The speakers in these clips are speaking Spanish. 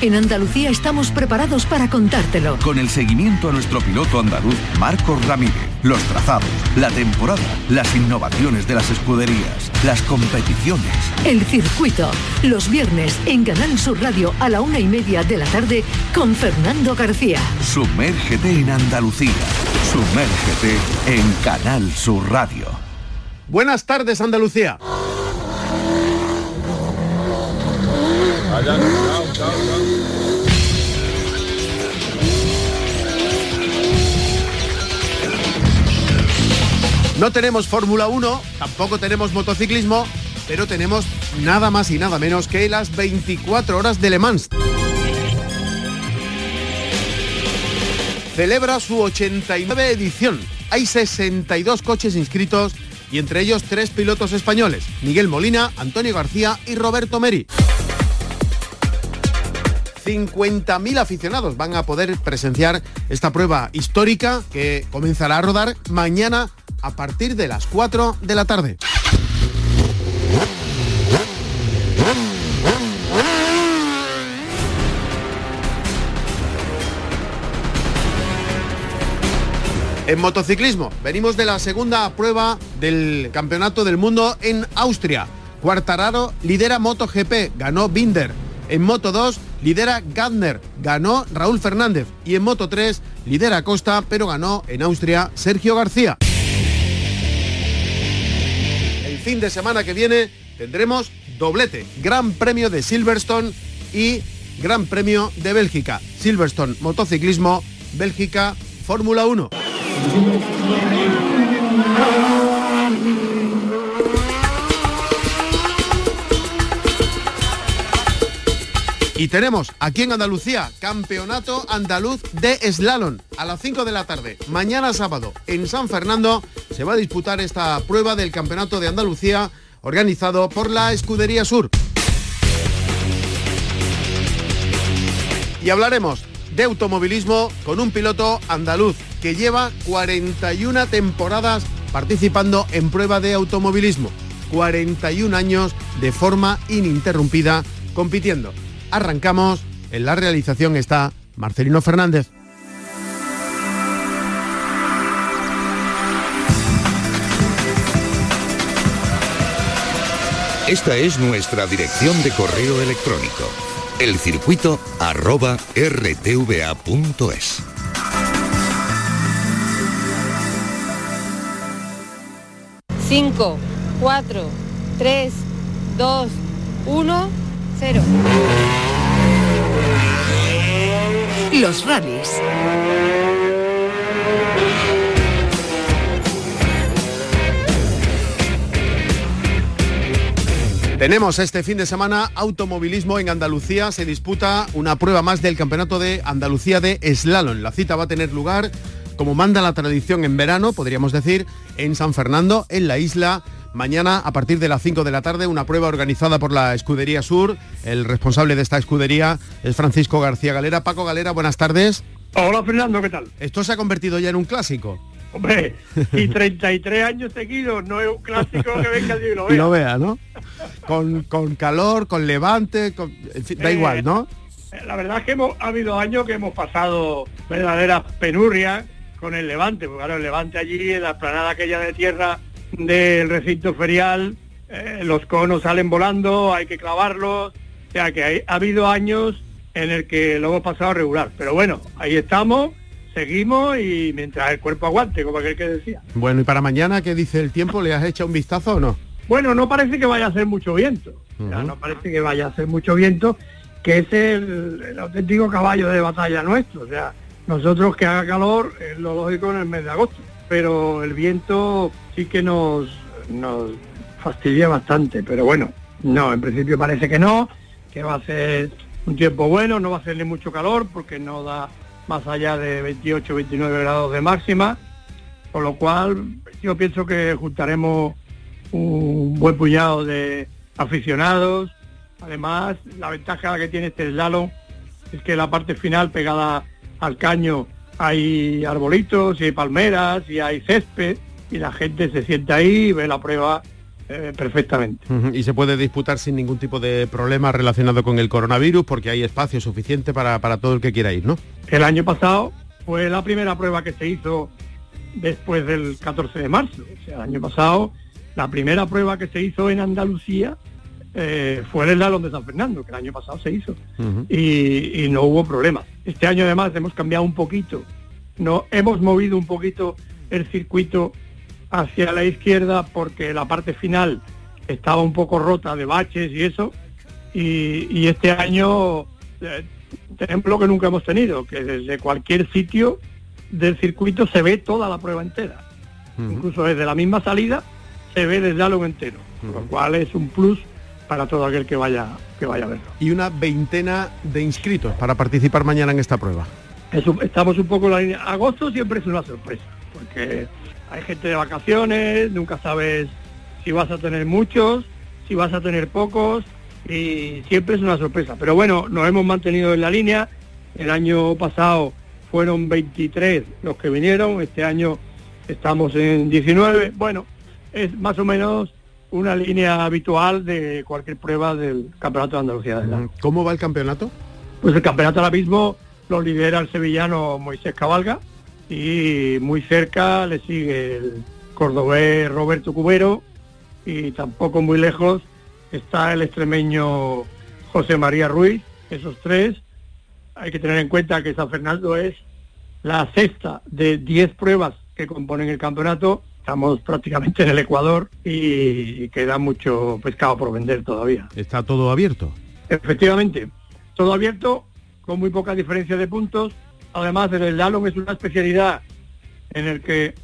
En Andalucía estamos preparados para contártelo. Con el seguimiento a nuestro piloto andaluz, Marcos Ramírez, los trazados, la temporada, las innovaciones de las escuderías, las competiciones. El circuito, los viernes en Canal Sur Radio a la una y media de la tarde con Fernando García. Sumérgete en Andalucía. Sumérgete en Canal Sur Radio. Buenas tardes, Andalucía. No tenemos Fórmula 1, tampoco tenemos motociclismo, pero tenemos nada más y nada menos que las 24 horas de Le Mans. Celebra su 89 edición. Hay 62 coches inscritos y entre ellos tres pilotos españoles, Miguel Molina, Antonio García y Roberto Meri. 50.000 aficionados van a poder presenciar esta prueba histórica que comenzará a rodar mañana a partir de las 4 de la tarde. En motociclismo, venimos de la segunda prueba del Campeonato del Mundo en Austria. Cuartararo lidera MotoGP, ganó Binder. En Moto 2 lidera Gardner, ganó Raúl Fernández. Y en Moto 3 lidera Costa, pero ganó en Austria Sergio García. Fin de semana que viene tendremos doblete, Gran Premio de Silverstone y Gran Premio de Bélgica. Silverstone, motociclismo, Bélgica, Fórmula 1. Y tenemos aquí en Andalucía Campeonato Andaluz de Slalom a las 5 de la tarde. Mañana sábado en San Fernando se va a disputar esta prueba del Campeonato de Andalucía organizado por la Escudería Sur. Y hablaremos de automovilismo con un piloto andaluz que lleva 41 temporadas participando en prueba de automovilismo. 41 años de forma ininterrumpida compitiendo. Arrancamos, en la realización está Marcelino Fernández. Esta es nuestra dirección de correo electrónico. Elcircuito arroba rtva.es. Cinco, cuatro, tres, dos, uno, cero. Los rallies. Tenemos este fin de semana automovilismo en Andalucía. Se disputa una prueba más del Campeonato de Andalucía de Slalom. La cita va a tener lugar, como manda la tradición en verano, podríamos decir, en San Fernando, en la isla. Mañana, a partir de las 5 de la tarde, una prueba organizada por la Escudería Sur. El responsable de esta escudería es Francisco García Galera. Paco Galera, buenas tardes. Hola Fernando, ¿qué tal? Esto se ha convertido ya en un clásico. Hombre, y 33 años seguidos no es un clásico que venga y lo Y vea. lo vea, ¿no? Con, con calor, con levante, con- en fin, da Eh, igual, ¿no? La verdad es que hemos, ha habido años que hemos pasado verdaderas penurias con el Levante, porque claro, el Levante allí en la esplanada aquella de tierra del recinto ferial, eh, los conos salen volando, hay que clavarlos, o sea que hay- ha habido años en el que lo hemos pasado regular, pero bueno, ahí estamos, seguimos y mientras el cuerpo aguante, como aquel que decía. Bueno, y para mañana, ¿qué dice el tiempo? ¿Le has echado un vistazo o no? Bueno, no parece que vaya a ser mucho viento. O sea, Ujú. no parece que vaya a ser mucho viento, que es el, el auténtico caballo de batalla nuestro. O sea, nosotros que haga calor es lo lógico en el mes de agosto. Pero el viento sí que nos, nos fastidia bastante. Pero bueno, no, en principio parece que no, que va a ser un tiempo bueno, no va a ser ni mucho calor porque no da más allá de 28, 29 grados de máxima. Con lo cual yo pienso que juntaremos un buen puñado de aficionados. Además, la ventaja que tiene este slalom es que la parte final pegada al caño hay arbolitos y hay palmeras y hay césped y la gente se sienta ahí, ve la prueba eh, perfectamente. Y se puede disputar sin ningún tipo de problema relacionado con el coronavirus porque hay espacio suficiente para, para todo el que quiera ir, ¿no? El año pasado fue la primera prueba que se hizo después del 14 de marzo. O sea, el año pasado la primera prueba que se hizo en Andalucía eh, fue el Slalom de San Fernando, que el año pasado se hizo, y, y, no hubo problemas. Este año además hemos cambiado un poquito, no hemos movido un poquito el circuito hacia la izquierda porque la parte final estaba un poco rota de baches y eso, y, este año eh, tenemos lo que nunca hemos tenido, que desde cualquier sitio del circuito se ve toda la prueba entera. Incluso desde la misma salida se ve el diálogo entero, lo cual es un plus para todo aquel que vaya que vaya a verlo. Y una veintena de inscritos para participar mañana en esta prueba. estamos un poco en la línea. Agosto siempre es una sorpresa, porque hay gente de vacaciones, nunca sabes si vas a tener muchos, si vas a tener pocos, y siempre es una sorpresa. Pero bueno, nos hemos mantenido en la línea. El año pasado fueron 23 los que vinieron, este año estamos en 19. Bueno, es más o menos una línea habitual de cualquier prueba del Campeonato de Andalucía. ¿Cómo va el campeonato? Pues el campeonato ahora mismo lo lidera el sevillano Moisés Cabalga y muy cerca le sigue el cordobés Roberto Cubero y tampoco muy lejos está el extremeño José María Ruiz, esos tres. Hay que tener en cuenta que San Fernando es la sexta de 10 pruebas que componen el campeonato estamos prácticamente en el Ecuador y queda mucho pescado por vender todavía. ¿Está todo abierto? Efectivamente, todo abierto, con muy poca diferencia de puntos. Además, el slalom es una especialidad en el que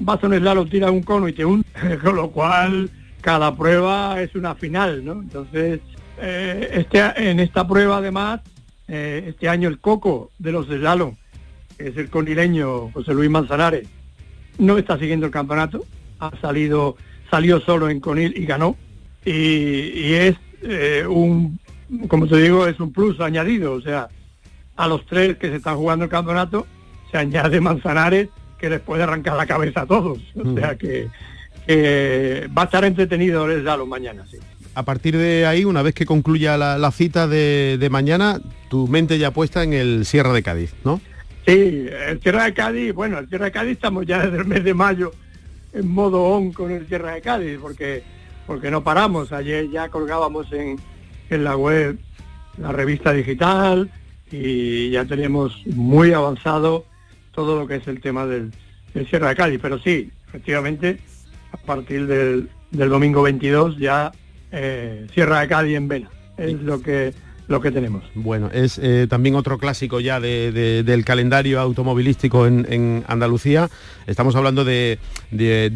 vas a un slalom, tiras un cono y te un, con lo cual cada prueba es una final, ¿no? Entonces, eh, este, en esta prueba además, eh, este año el coco de los slalom, que es el conileño José Luis Manzanares, no está siguiendo el campeonato, ha salido, salió solo en Conil y ganó. Y, es eh, un, como te digo, es un plus añadido, o sea, a los tres que se están jugando el campeonato se añade Manzanares que les puede arrancar la cabeza a todos. O sea que, va a estar entretenido el los mañana, sí. A partir de ahí, una vez que concluya la, cita de, de, mañana, tu mente ya puesta en el Sierra de Cádiz, ¿no? Sí, el Tierra de Cádiz, bueno, el Tierra de Cádiz estamos ya desde el mes de mayo en modo on con el Tierra de Cádiz, porque, porque no paramos. Ayer ya colgábamos en, en la web la revista digital y ya tenemos muy avanzado todo lo que es el tema del, del Sierra de Cádiz. Pero sí, efectivamente, a partir del, del domingo 22 ya eh, Sierra de Cádiz en vena. Es lo que lo que tenemos. Bueno, es eh, también otro clásico ya del calendario automovilístico en, Andalucía. Estamos hablando de,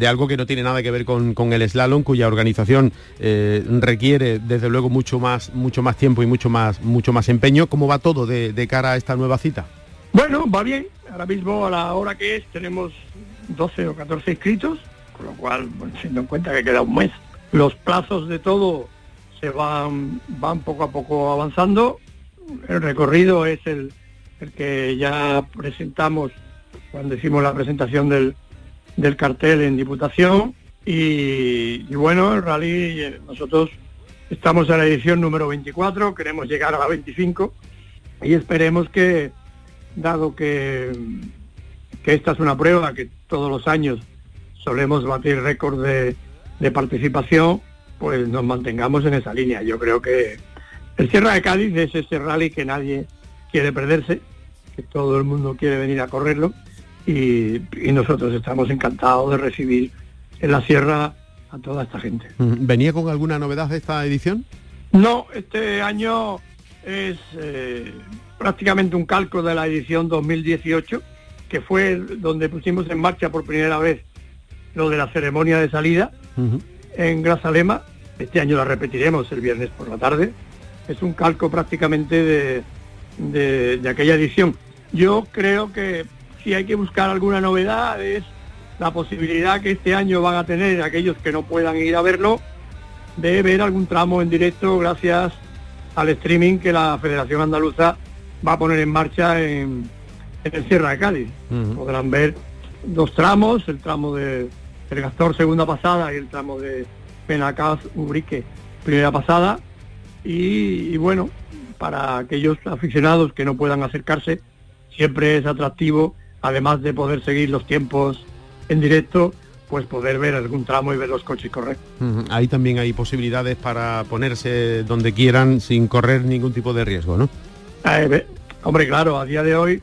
algo que no tiene nada que ver con, el slalom, cuya organización eh, requiere desde luego mucho más, mucho más tiempo y mucho más, mucho más empeño. ¿Cómo va todo de, cara a esta nueva cita? Bueno, va bien. Ahora mismo a la hora que es tenemos 12 o 14 inscritos, con lo cual, bueno, teniendo en cuenta que queda un mes, los plazos de todo van, van poco a poco avanzando. El recorrido es el, el que ya presentamos cuando hicimos la presentación del, del cartel en Diputación. Y, bueno, el rally, nosotros estamos en la edición número 24, queremos llegar a la 25 y esperemos que, dado que, que esta es una prueba que todos los años solemos batir récord de, de participación, pues nos mantengamos en esa línea. Yo creo que el Sierra de Cádiz es ese rally que nadie quiere perderse, que todo el mundo quiere venir a correrlo y, nosotros estamos encantados de recibir en la sierra a toda esta gente. ¿Venía con alguna novedad de esta edición? No, este año es eh, prácticamente un calco de la edición 2018, que fue donde pusimos en marcha por primera vez lo de la ceremonia de salida en Grazalema. Este año la repetiremos el viernes por la tarde. Es un calco prácticamente de, de, aquella edición. Yo creo que si hay que buscar alguna novedad es la posibilidad que este año van a tener aquellos que no puedan ir a verlo de ver algún tramo en directo gracias al streaming que la Federación Andaluza va a poner en marcha en, el Sierra de Cádiz. Podrán ver dos tramos, el tramo de, el Gastor segunda pasada y el tramo de, Penacaz, Ubrique, primera pasada. Y, bueno, para aquellos aficionados que no puedan acercarse, siempre es atractivo, además de poder seguir los tiempos en directo, pues poder ver algún tramo y ver los coches correr. Ahí también hay posibilidades para ponerse donde quieran sin correr ningún tipo de riesgo, ¿no? Eh, hombre, claro, a día de hoy,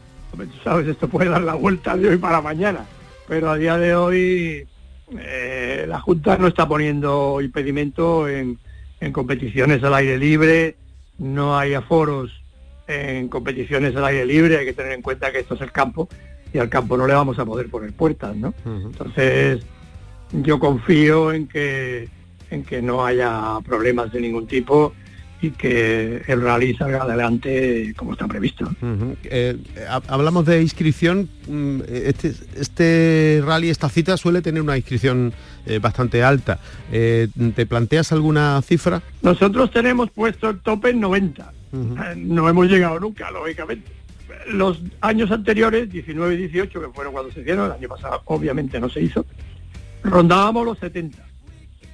sabes, esto puede dar la vuelta de hoy para mañana, pero a día de hoy eh, la Junta no está poniendo impedimento en, en competiciones al aire libre, no hay aforos en competiciones al aire libre, hay que tener en cuenta que esto es el campo y al campo no le vamos a poder poner puertas, ¿no? Entonces, yo confío en que en que no haya problemas de ningún tipo y que el rally salga adelante como está previsto. Eh, hablamos de inscripción. Mm, este, este, rally, esta cita suele tener una inscripción eh, bastante alta. Eh, ¿Te planteas alguna cifra? Nosotros tenemos puesto el tope en 90. No hemos llegado nunca, lógicamente. Los años anteriores, 19 y 18, que fueron cuando se hicieron, el año pasado obviamente no se hizo, rondábamos los 70.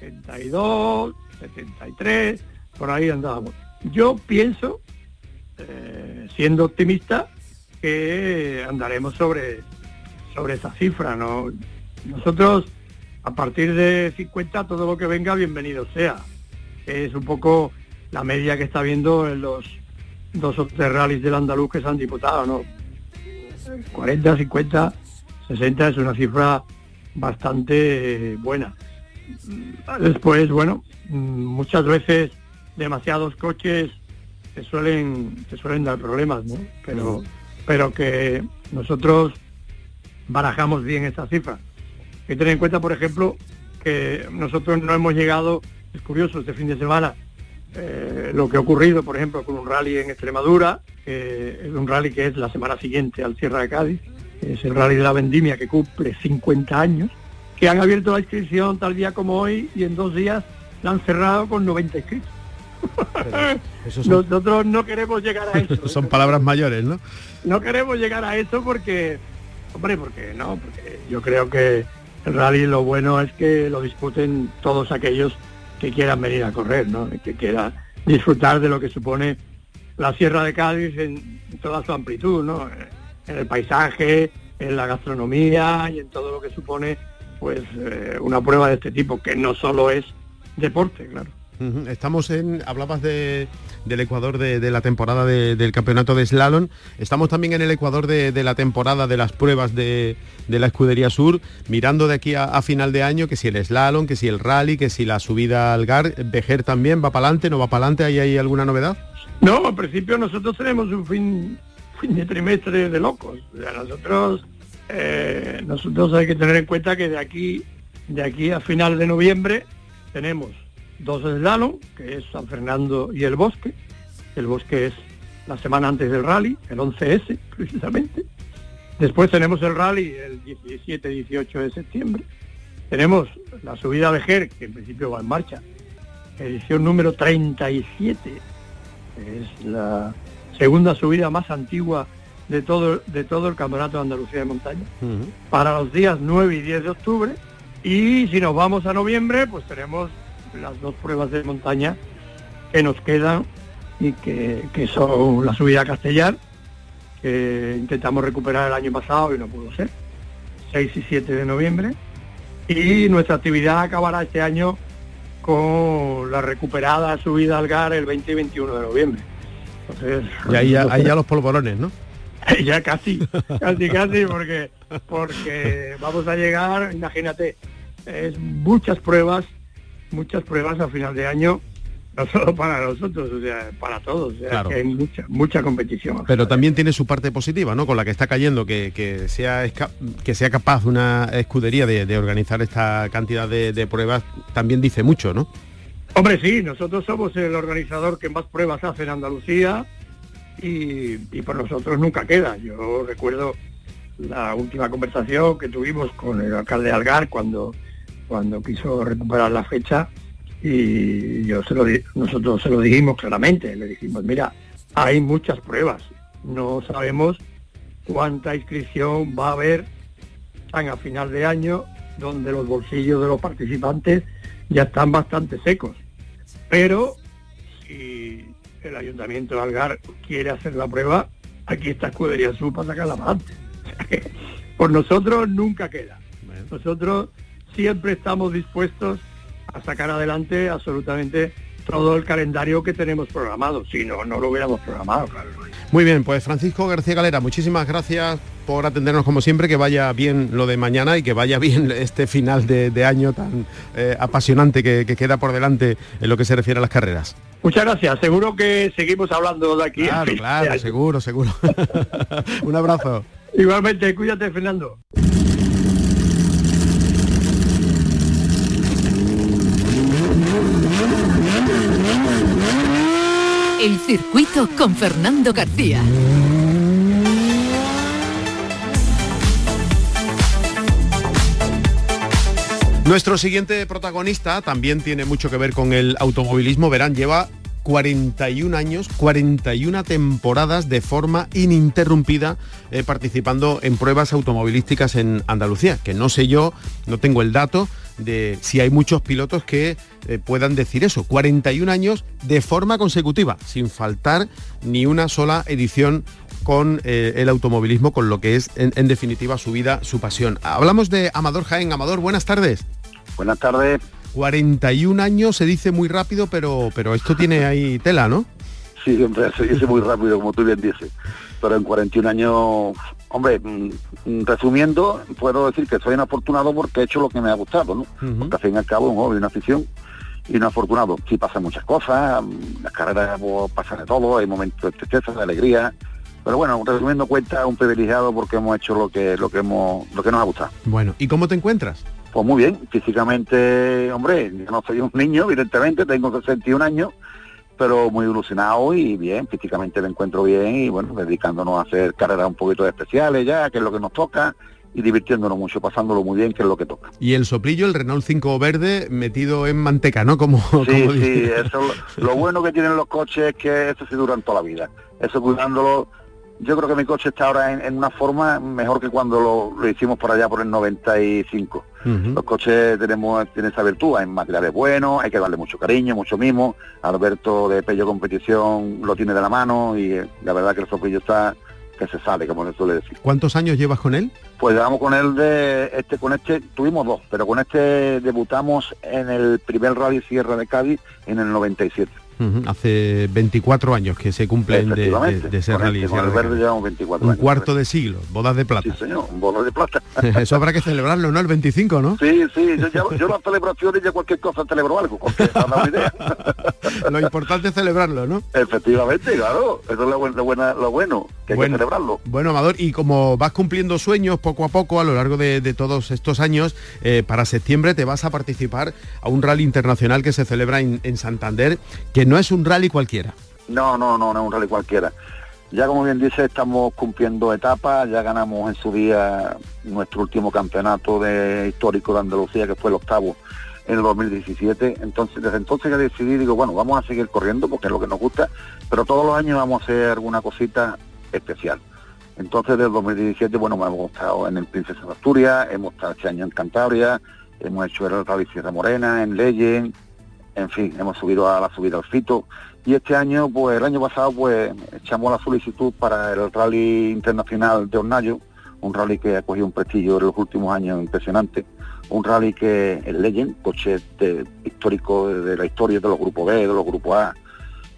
72, 73 por ahí andábamos. Yo pienso, eh, siendo optimista, que andaremos sobre, sobre esa cifra. ¿no? Nosotros, a partir de 50, todo lo que venga, bienvenido sea. Es un poco la media que está viendo en los dos o tres rallies del andaluz que se han diputado, ¿no? 40, 50, 60 es una cifra bastante buena. Después, bueno, muchas veces demasiados coches se suelen, se suelen dar problemas, ¿no? Pero, pero que nosotros barajamos bien esa cifra. Hay que tener en cuenta, por ejemplo, que nosotros no hemos llegado, es curioso, este fin de semana, eh, lo que ha ocurrido, por ejemplo, con un rally en Extremadura, es un rally que es la semana siguiente al Sierra de Cádiz, es el rally de la vendimia que cumple 50 años, que han abierto la inscripción tal día como hoy y en dos días la han cerrado con 90 inscritos. Nosotros no queremos llegar a eso. son palabras mayores, ¿no? No queremos llegar a eso porque, hombre, porque no, porque yo creo que el rally lo bueno es que lo disputen todos aquellos que quieran venir a correr, ¿no? Que quieran disfrutar de lo que supone la Sierra de Cádiz en toda su amplitud, ¿no? En el paisaje, en la gastronomía y en todo lo que supone pues eh, una prueba de este tipo, que no solo es deporte, claro. Estamos en, hablabas de, del Ecuador de, la temporada del campeonato de slalom, estamos también en el Ecuador de, la temporada de las pruebas de, la Escudería Sur, mirando de aquí a, final de año que si el slalom, que si el rally, que si la subida al GAR, Vejer también va para adelante, no va para adelante, ¿hay, ¿hay alguna novedad? No, al principio nosotros tenemos un fin, fin de trimestre de locos, nosotros, eh, nosotros hay que tener en cuenta que de aquí, de aquí a final de noviembre tenemos dos slalom, que es San Fernando y el Bosque. El Bosque es la semana antes del rally, el 11S precisamente. Después tenemos el rally el 17-18 de septiembre. Tenemos la subida de Ger, que en principio va en marcha, edición número 37. Es la segunda subida más antigua de todo, de todo el Campeonato de Andalucía de Montaña, para los días 9 y 10 de octubre. Y si nos vamos a noviembre, pues tenemos las dos pruebas de montaña que nos quedan y que, son la subida a Castellar, que intentamos recuperar el año pasado y no pudo ser, 6 y 7 de noviembre. Y nuestra actividad acabará este año con la recuperada subida al GAR el 20 y 21 de noviembre. Entonces, y ahí ya, los polvorones, ¿no? ya casi, casi, casi, porque, porque vamos a llegar, imagínate, es muchas pruebas muchas pruebas a final de año no solo para nosotros, o sea, para todos, hay mucha, mucha competición. Pero también tiene su parte positiva, ¿no? Con la que está cayendo, que, sea, que sea capaz una escudería de, organizar esta cantidad de, pruebas, también dice mucho, ¿no? Hombre, sí, nosotros somos el organizador que más pruebas hace en Andalucía y, y por nosotros nunca queda. Yo recuerdo la última conversación que tuvimos con el alcalde Algar cuando cuando quiso recuperar la fecha y yo se lo nosotros se lo dijimos claramente, le dijimos, mira, hay muchas pruebas, no sabemos cuánta inscripción va a haber tan a final de año donde los bolsillos de los participantes ya están bastante secos. Pero si el Ayuntamiento de Algar quiere hacer la prueba, aquí está Escudería Sur para sacarla adelante. Por nosotros nunca queda. Nosotros siempre estamos dispuestos a sacar adelante absolutamente todo el calendario que tenemos programado. Si no, no lo hubiéramos programado, claro. Muy bien, pues Francisco García Galera, muchísimas gracias por atendernos como siempre, que vaya bien lo de mañana y que vaya bien este final de, año tan eh, apasionante que, queda por delante en lo que se refiere a las carreras. Muchas gracias, seguro que seguimos hablando de aquí. Claro, claro, seguro, seguro. Un abrazo. Igualmente, cuídate, Fernando. El circuito con Fernando García. Nuestro siguiente protagonista también tiene mucho que ver con el automovilismo. Verán, lleva 41 años, 41 temporadas de forma ininterrumpida eh, participando en pruebas automovilísticas en Andalucía, que no sé yo, no tengo el dato de si hay muchos pilotos que eh, puedan decir eso, 41 años de forma consecutiva, sin faltar ni una sola edición con eh, el automovilismo, con lo que es en definitiva su vida, su pasión. Hablamos de Amador Jaén. Amador, buenas tardes. Buenas tardes. 41 años se dice muy rápido, pero, pero esto tiene ahí tela, ¿no? Sí, hombre, se dice muy rápido, como tú bien dices. Pero en 41 años, hombre, mm, resumiendo, puedo decir que soy un afortunado porque he hecho lo que me ha gustado, ¿no? Porque al fin y al cabo un hobby, una afición y un afortunado. Sí pasan muchas cosas, mm, las carreras pues, pasan de todo, hay momentos de tristeza, de alegría, pero bueno, resumiendo cuenta, un privilegiado porque hemos hecho lo que lo que hemos lo que nos ha gustado. Bueno, ¿y cómo te encuentras? Pues muy bien, físicamente, hombre, yo no soy un niño, evidentemente, tengo 61 años, pero muy ilusionado y bien, físicamente me encuentro bien y bueno, dedicándonos a hacer carreras un poquito especiales ya, que es lo que nos toca, y divirtiéndonos mucho, pasándolo muy bien, que es lo que toca. Y el soplillo, el Renault 5 verde, metido en manteca, ¿no? Como, sí, sí, eso, lo, bueno que tienen los coches es que eso sí duran toda la vida. Eso cuidándolo yo creo que mi coche está ahora en, una forma mejor que cuando lo, hicimos por allá por el 95. Los coches tenemos tienen esa virtud, hay materiales buenos, hay que darle mucho cariño, mucho mimo. Alberto de Pello Competición lo tiene de la mano y eh, la verdad que el sopillo está que se sale, como le suele decir. ¿Cuántos años llevas con él? Pues llevamos con él de este, con este tuvimos dos, pero con este debutamos en el primer Rally Sierra de Cádiz en el 97. Hace 24 años que se cumplen de, de, ser realizado. Un cuarto de siglo, bodas de plata. Sí, señor, bodas de plata. Eso habrá que celebrarlo, ¿no? El 25, ¿no? Sí, sí, yo, yo las celebraciones ya cualquier cosa celebro algo, porque idea. lo importante es celebrarlo, ¿no? Efectivamente, claro, eso es lo, buena, lo bueno, que hay que celebrarlo. Bueno, Amador, y como vas cumpliendo sueños poco a poco a lo largo de, todos estos años, eh, para septiembre te vas a participar a un rally internacional que se celebra en, en Santander, que no es un rally cualquiera. No, no, no, no es un rally cualquiera. Ya como bien dice, estamos cumpliendo etapas, ya ganamos en su día nuestro último campeonato de histórico de Andalucía, que fue el octavo en el 2017. Entonces, desde entonces ya decidí, digo, bueno, vamos a seguir corriendo porque es lo que nos gusta, pero todos los años vamos a hacer alguna cosita especial. Entonces, desde el 2017, bueno, hemos estado en el Princesa de Asturias, hemos estado este año en Cantabria, hemos hecho el Rally Sierra Morena, en Legend, en fin, hemos subido a la subida al Fito y este año, pues el año pasado, pues echamos la solicitud para el Rally Internacional de Hornayo, un rally que ha cogido un prestigio en los últimos años impresionante, un rally que es Legend, coche histórico de, la historia de los grupos B, de los grupos A,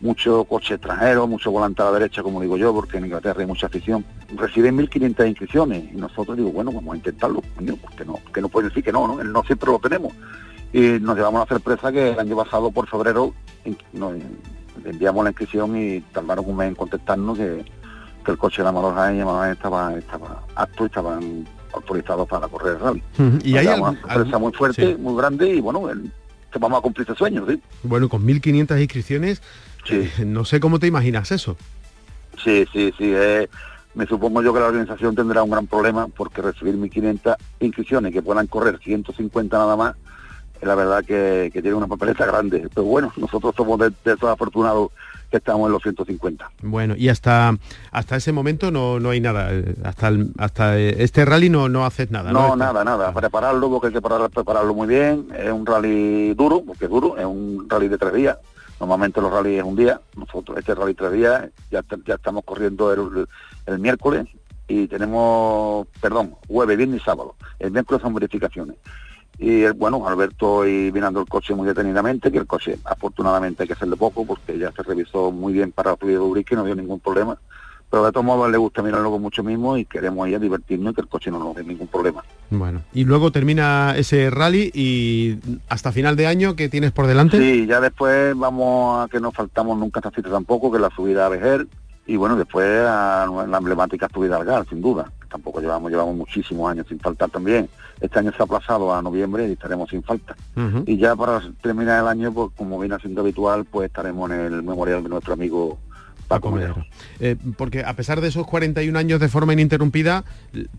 muchos coches extranjeros, mucho volante a la derecha, como digo yo, porque en Inglaterra hay mucha afición. Reciben 1.500 inscripciones y nosotros digo, bueno, vamos a intentarlo, porque no, que no puede decir que no, ¿no? No siempre lo tenemos y nos llevamos la sorpresa que el año pasado por febrero nos enviamos la inscripción y tardaron un mes en contestarnos que, el coche de la Amador Jaén estaba, estaba apto y estaban autorizados para correr el rally. Y hay una sorpresa muy fuerte, muy grande y bueno, vamos a cumplir ese sueño, ¿sí? Bueno, con 1.500 inscripciones, eh, no sé cómo te imaginas eso. Sí, sí, sí. Eh, me supongo yo que la organización tendrá un gran problema porque recibir 1.500 inscripciones que puedan correr 150 nada más la verdad que, tiene una papeleta grande. Pero bueno, nosotros somos de, esos afortunados que estamos en los 150. Bueno, y hasta hasta ese momento no, no hay nada. Eh, hasta hasta este rally no, no haces nada. No, nada, nada. Prepararlo porque hay que prepararlo muy bien. Es un rally duro, porque es duro, es un rally de tres días. Normalmente los rallies es un día. Nosotros este rally tres días, ya, ya estamos corriendo el, el miércoles y tenemos, perdón, jueves, viernes y sábado. El miércoles son verificaciones. Y bueno, Alberto y mirando el coche muy detenidamente, que el coche afortunadamente hay que hacerle poco porque ya se revisó muy bien para el de y no dio ningún problema. Pero de todos modos le gusta mirarlo con mucho mismo y queremos ir a divertirnos y que el coche no nos dé ningún problema. Bueno, y luego termina ese rally y hasta final de año, ¿qué tienes por delante? Sí, ya después vamos a que no faltamos nunca esta cita tampoco, que la subida a Vejer, y bueno, después a la emblemática subida al GAR, sin duda. Tampoco llevamos, llevamos muchísimos años sin faltar también. Este año se ha aplazado a noviembre y estaremos sin falta. Y ya para terminar el año, pues como viene siendo habitual, pues estaremos en el memorial de nuestro amigo Paco Melero. Eh, porque a pesar de esos 41 años de forma ininterrumpida,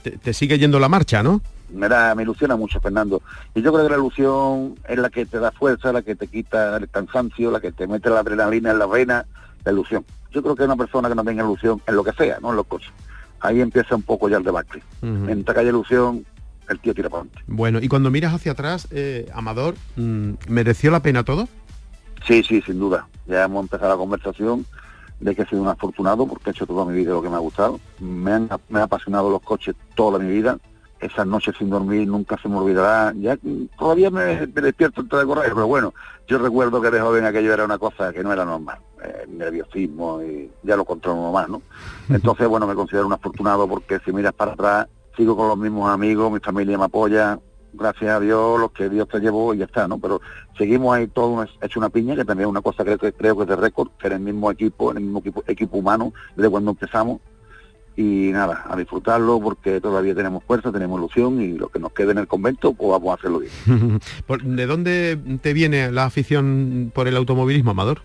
te, sigue yendo la marcha, ¿no? Me, da, me ilusiona mucho, Fernando. Y yo creo que la ilusión es la que te da fuerza, la que te quita el cansancio, la que te mete la adrenalina en la vena, la ilusión. Yo creo que una persona que no tenga ilusión en lo que sea, no en los coches. Ahí empieza un poco ya el debate. En esta calle ilusión, el tío tira para adelante. Bueno, y cuando miras hacia atrás, eh, Amador, mm, ¿mereció la pena todo? Sí, sí, sin duda. Ya hemos empezado la conversación de que he sido un afortunado porque he hecho toda mi vida lo que me ha gustado. Me han, me han apasionado los coches toda mi vida esas noches sin dormir nunca se me olvidará. Ya todavía me, despierto antes de correr, pero bueno, yo recuerdo que de joven aquello era una cosa que no era normal, eh, nerviosismo y ya lo controlo más, ¿no? Entonces, bueno, me considero un afortunado porque si miras para atrás, sigo con los mismos amigos, mi familia me apoya, gracias a Dios, los que Dios te llevó y ya está, ¿no? Pero seguimos ahí todo hecho una piña, que también es una cosa que creo que es de récord, en el mismo equipo, el mismo equipo, equipo humano, desde cuando empezamos, y nada, a disfrutarlo porque todavía tenemos fuerza, tenemos ilusión y lo que nos quede en el convento, pues vamos a hacerlo bien. ¿De dónde te viene la afición por el automovilismo, Amador?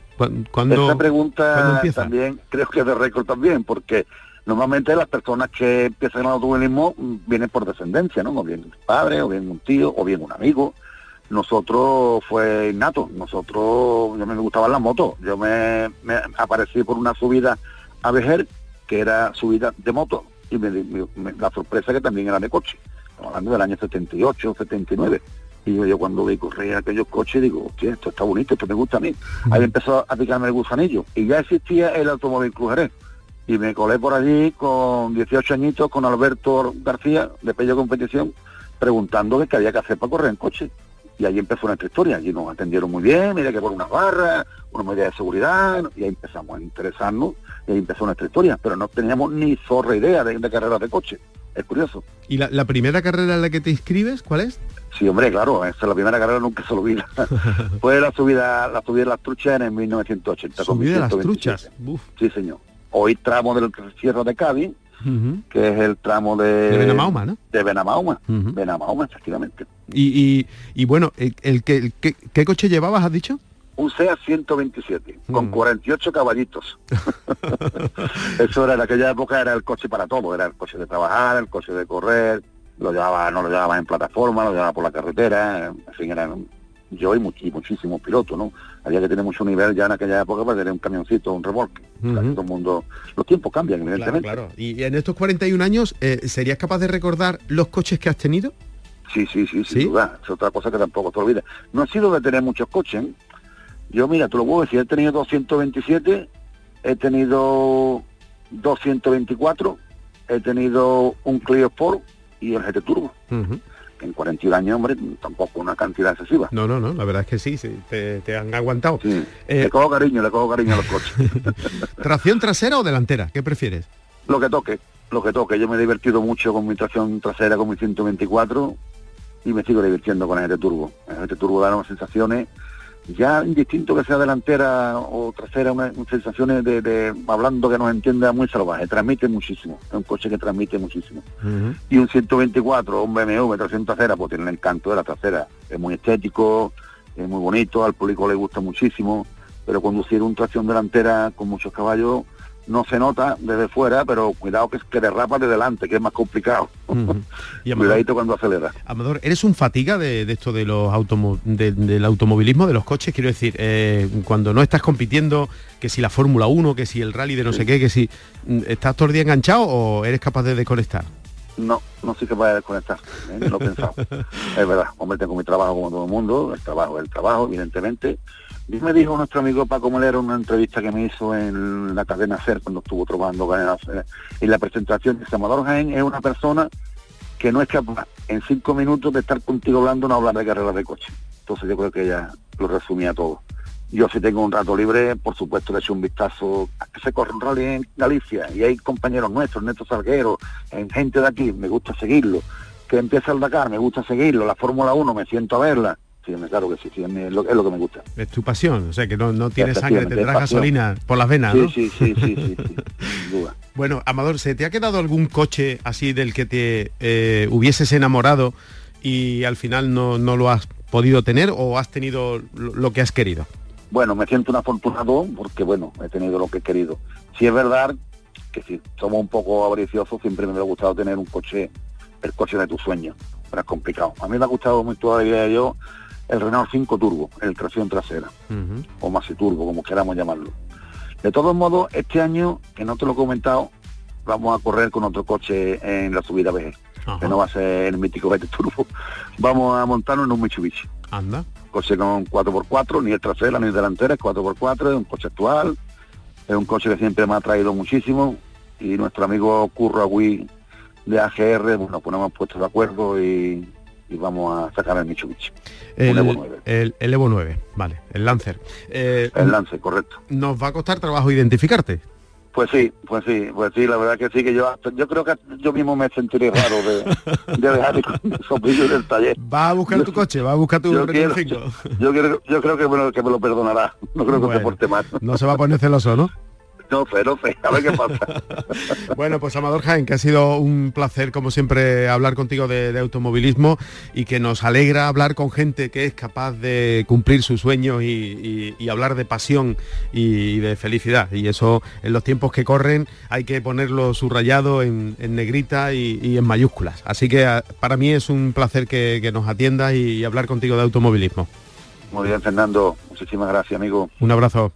¿Cuándo, Esta pregunta también creo que es de récord también, porque normalmente las personas que empiezan el automovilismo vienen por descendencia, ¿no? O bien un padre, o bien un tío, o bien un amigo. Nosotros fue innato, nosotros, yo me gustaban las motos, yo me, me aparecí por una subida a Vejer que era subida de moto y me, la sorpresa que también era de coche. Estamos hablando del año 78, 79. Y yo, yo cuando vi correr aquellos coches digo, hostia, esto está bonito, esto me gusta a mí. Ahí empezó a picarme el gusanillo. Y ya existía el automóvil Crujeré. Y me colé por allí con 18 añitos con Alberto García, de Pello Competición, preguntándole qué había que hacer para correr en coche. Y ahí empezó nuestra historia. Allí nos atendieron muy bien, mira que por una barra, una medida de seguridad, y ahí empezamos a interesarnos y ahí empezó nuestra historia, pero no teníamos ni zorra idea de, de carreras de coche. Es curioso. ¿Y la, primera carrera en la que te inscribes, cuál es? Sí, hombre, claro, esa es la primera carrera nunca se lo vi. Fue la subida, la subida de las truchas en 1980. ¿Subida de las truchas? Sí, señor. Hoy tramo del cierre de Cádiz, que es el tramo de... De Benamauma, ¿no? De Benamauma, Benamauma, efectivamente. Y, y, bueno, el, el, ¿qué coche llevabas, has dicho? Un SEA 127 con 48 mm. caballitos. Eso era en aquella época era el coche para todo, era el coche de trabajar, el coche de correr, lo llevaba, no lo llevaba en plataforma, lo llevaba por la carretera, en fin, eran yo y, muchísimos pilotos, ¿no? Había que tener mucho nivel ya en aquella época para tener un camioncito, un remolque. todo el mundo, los tiempos cambian, evidentemente. Claro, Y en estos 41 años, eh, ¿serías capaz de recordar los coches que has tenido? Sí, sí, sí, sin duda. Es otra cosa que tampoco te olvidas. No ha sido de tener muchos coches, ¿eh? Yo, mira, te lo puedo decir, he tenido 227, he tenido 224, he tenido un Clio Sport y el GT Turbo. En 41 años, hombre, tampoco una cantidad excesiva. No, no, no, la verdad es que sí, sí te, han aguantado. Sí. Eh, le cojo cariño, le cojo cariño a los coches. ¿Tracción trasera o delantera? ¿Qué prefieres? Lo que toque, lo que toque. Yo me he divertido mucho con mi tracción trasera, con mi 124 y me sigo divirtiendo con el GT Turbo. El GT Turbo da unas sensaciones ya indistinto que sea delantera o trasera, una, sensaciones de, hablando que nos entienda muy salvaje, transmite muchísimo, es un coche que transmite muchísimo. Y un 124, un BMW 300 trasera, pues tiene el encanto de la trasera, es muy estético, es muy bonito, al público le gusta muchísimo, pero conducir un tracción delantera con muchos caballos no se nota desde fuera, pero cuidado que, que derrapa de delante, que es más complicado. y Cuidadito cuando acelera. Amador, ¿eres un fatiga de, esto de los del automovilismo, de los coches? Quiero decir, eh, cuando no estás compitiendo, que si la Fórmula 1, que si el rally de no sé qué, que si mm, estás todo el día enganchado o eres capaz de desconectar? No, no soy capaz de desconectar, ¿eh? lo he pensado. es verdad, hombre, tengo mi trabajo como todo el mundo, el trabajo es el trabajo, evidentemente, y me dijo nuestro amigo Paco Molero en una entrevista que me hizo en la cadena SER cuando estuvo cadena SER, en la presentación de Amador Jaén es una persona que no es capaz en cinco minutos de estar contigo hablando no hablar de carreras de coche. Entonces yo creo que ella lo resumía todo. Yo si tengo un rato libre, por supuesto le echo un vistazo a que se corre un rally en Galicia y hay compañeros nuestros, Neto Salguero, en gente de aquí, me gusta seguirlo. Que empieza el Dakar, me gusta seguirlo, la Fórmula 1 me siento a verla Sí, claro que sí, sí es, lo, que me gusta. Es tu pasión, o sea que no, no tienes sangre, te traes gasolina por las venas, ¿no? Sí, sí, sí, sí, duda. Bueno, Amador, ¿se te ha quedado algún coche así del que te eh, hubieses enamorado y al final no, no lo has podido tener o has tenido lo que has querido? Bueno, me siento un afortunado porque, bueno, he tenido lo que he querido. Si es verdad que si somos un poco avariciosos, siempre me ha gustado tener un coche, el coche de tu sueño, pero es complicado. A mí me ha gustado mucho todavía yo el Renault 5 Turbo, el tracción trasera, o Maxi Turbo, como queramos llamarlo. De todos modos, este año, que no te lo he comentado, vamos a correr con otro coche en la subida BG, que no va a ser el mítico BT Turbo, vamos a montarnos en un Mitsubishi. Anda. Coche con 4x4, ni el trasera ni el delantera, es 4x4, es un coche actual, es un coche que siempre me ha traído muchísimo, y nuestro amigo Curro Agui de AGR, bueno, pues nos hemos puesto de acuerdo y y vamos a sacar el Mitsubishi. El, Evo 9. El, Evo 9, vale, el Lancer. Eh, el Lancer, correcto. ¿Nos va a costar trabajo identificarte? Pues sí, pues sí, pues sí, la verdad que sí, que yo yo creo que yo mismo me sentiré raro de, de dejar el del taller. Va a buscar tu coche, va a buscar tu yo, quiero, yo, creo que me, que me lo perdonará, no creo que se porte mal. No se va a poner celoso, ¿no? No sé, no sé, a ver qué pasa. bueno, pues Amador Jaén, que ha sido un placer, como siempre, hablar contigo de, automovilismo y que nos alegra hablar con gente que es capaz de cumplir sus sueños y, hablar de pasión y, de felicidad. Y eso, en los tiempos que corren, hay que ponerlo subrayado en, negrita y, en mayúsculas. Así que para mí es un placer que, que nos atiendas y hablar contigo de automovilismo. Muy bien, Fernando. Muchísimas gracias, amigo. Un abrazo.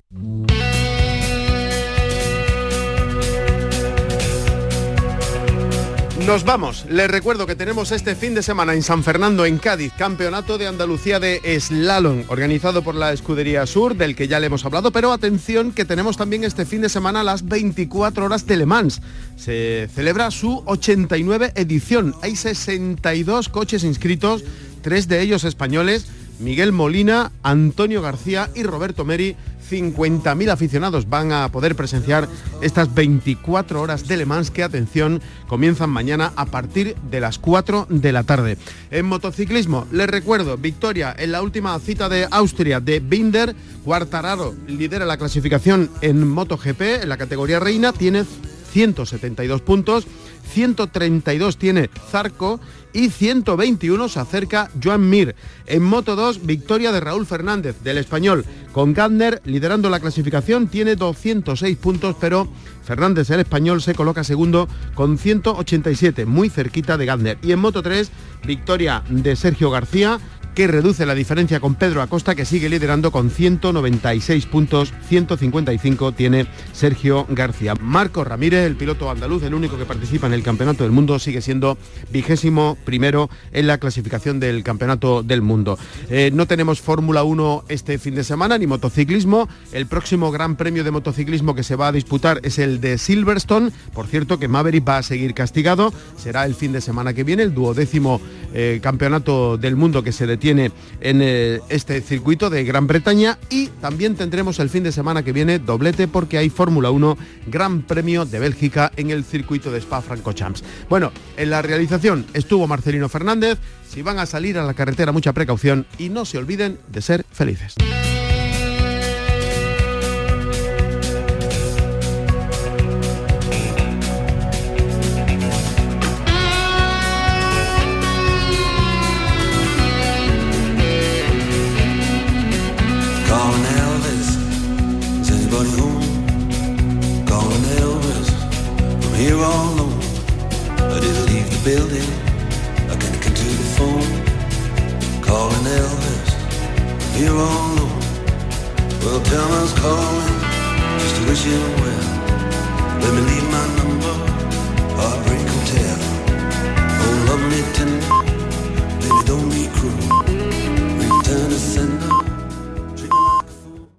Nos vamos. Les recuerdo que tenemos este fin de semana en San Fernando, en Cádiz, Campeonato de Andalucía de Slalom, organizado por la Escudería Sur, del que ya le hemos hablado, pero atención que tenemos también este fin de semana las 24 horas de Le Mans. Se celebra su 89 edición. Hay 62 coches inscritos, tres de ellos españoles, Miguel Molina, Antonio García y Roberto Meri 50.000 aficionados van a poder presenciar estas 24 horas de Le Mans que, atención, comienzan mañana a partir de las 4 de la tarde. En motociclismo, les recuerdo, victoria en la última cita de Austria de Binder, Cuartararo lidera la clasificación en MotoGP, en la categoría reina, tiene 172 puntos, 132 tiene Zarco y 121 se acerca Joan Mir. En Moto 2, victoria de Raúl Fernández, del español, con Gardner liderando la clasificación, tiene 206 puntos, pero Fernández, el español, se coloca segundo con 187, muy cerquita de Gardner. Y en Moto 3, victoria de Sergio García, que reduce la diferencia con Pedro Acosta, que sigue liderando con 196 puntos, 155 tiene Sergio García. Marco Ramírez, el piloto andaluz, el único que participa en el Campeonato del Mundo, sigue siendo vigésimo primero en la clasificación del Campeonato del Mundo. Eh, no tenemos Fórmula 1 este fin de semana, ni motociclismo. El próximo Gran Premio de Motociclismo que se va a disputar es el de Silverstone. Por cierto, que Maverick va a seguir castigado. Será el fin de semana que viene, el duodécimo eh, Campeonato del Mundo que se tiene en eh, este circuito de Gran Bretaña y también tendremos el fin de semana que viene doblete porque hay Fórmula 1 Gran Premio de Bélgica en el circuito de Spa Francorchamps. Bueno, en la realización estuvo Marcelino Fernández. Si van a salir a la carretera, mucha precaución y no se olviden de ser felices.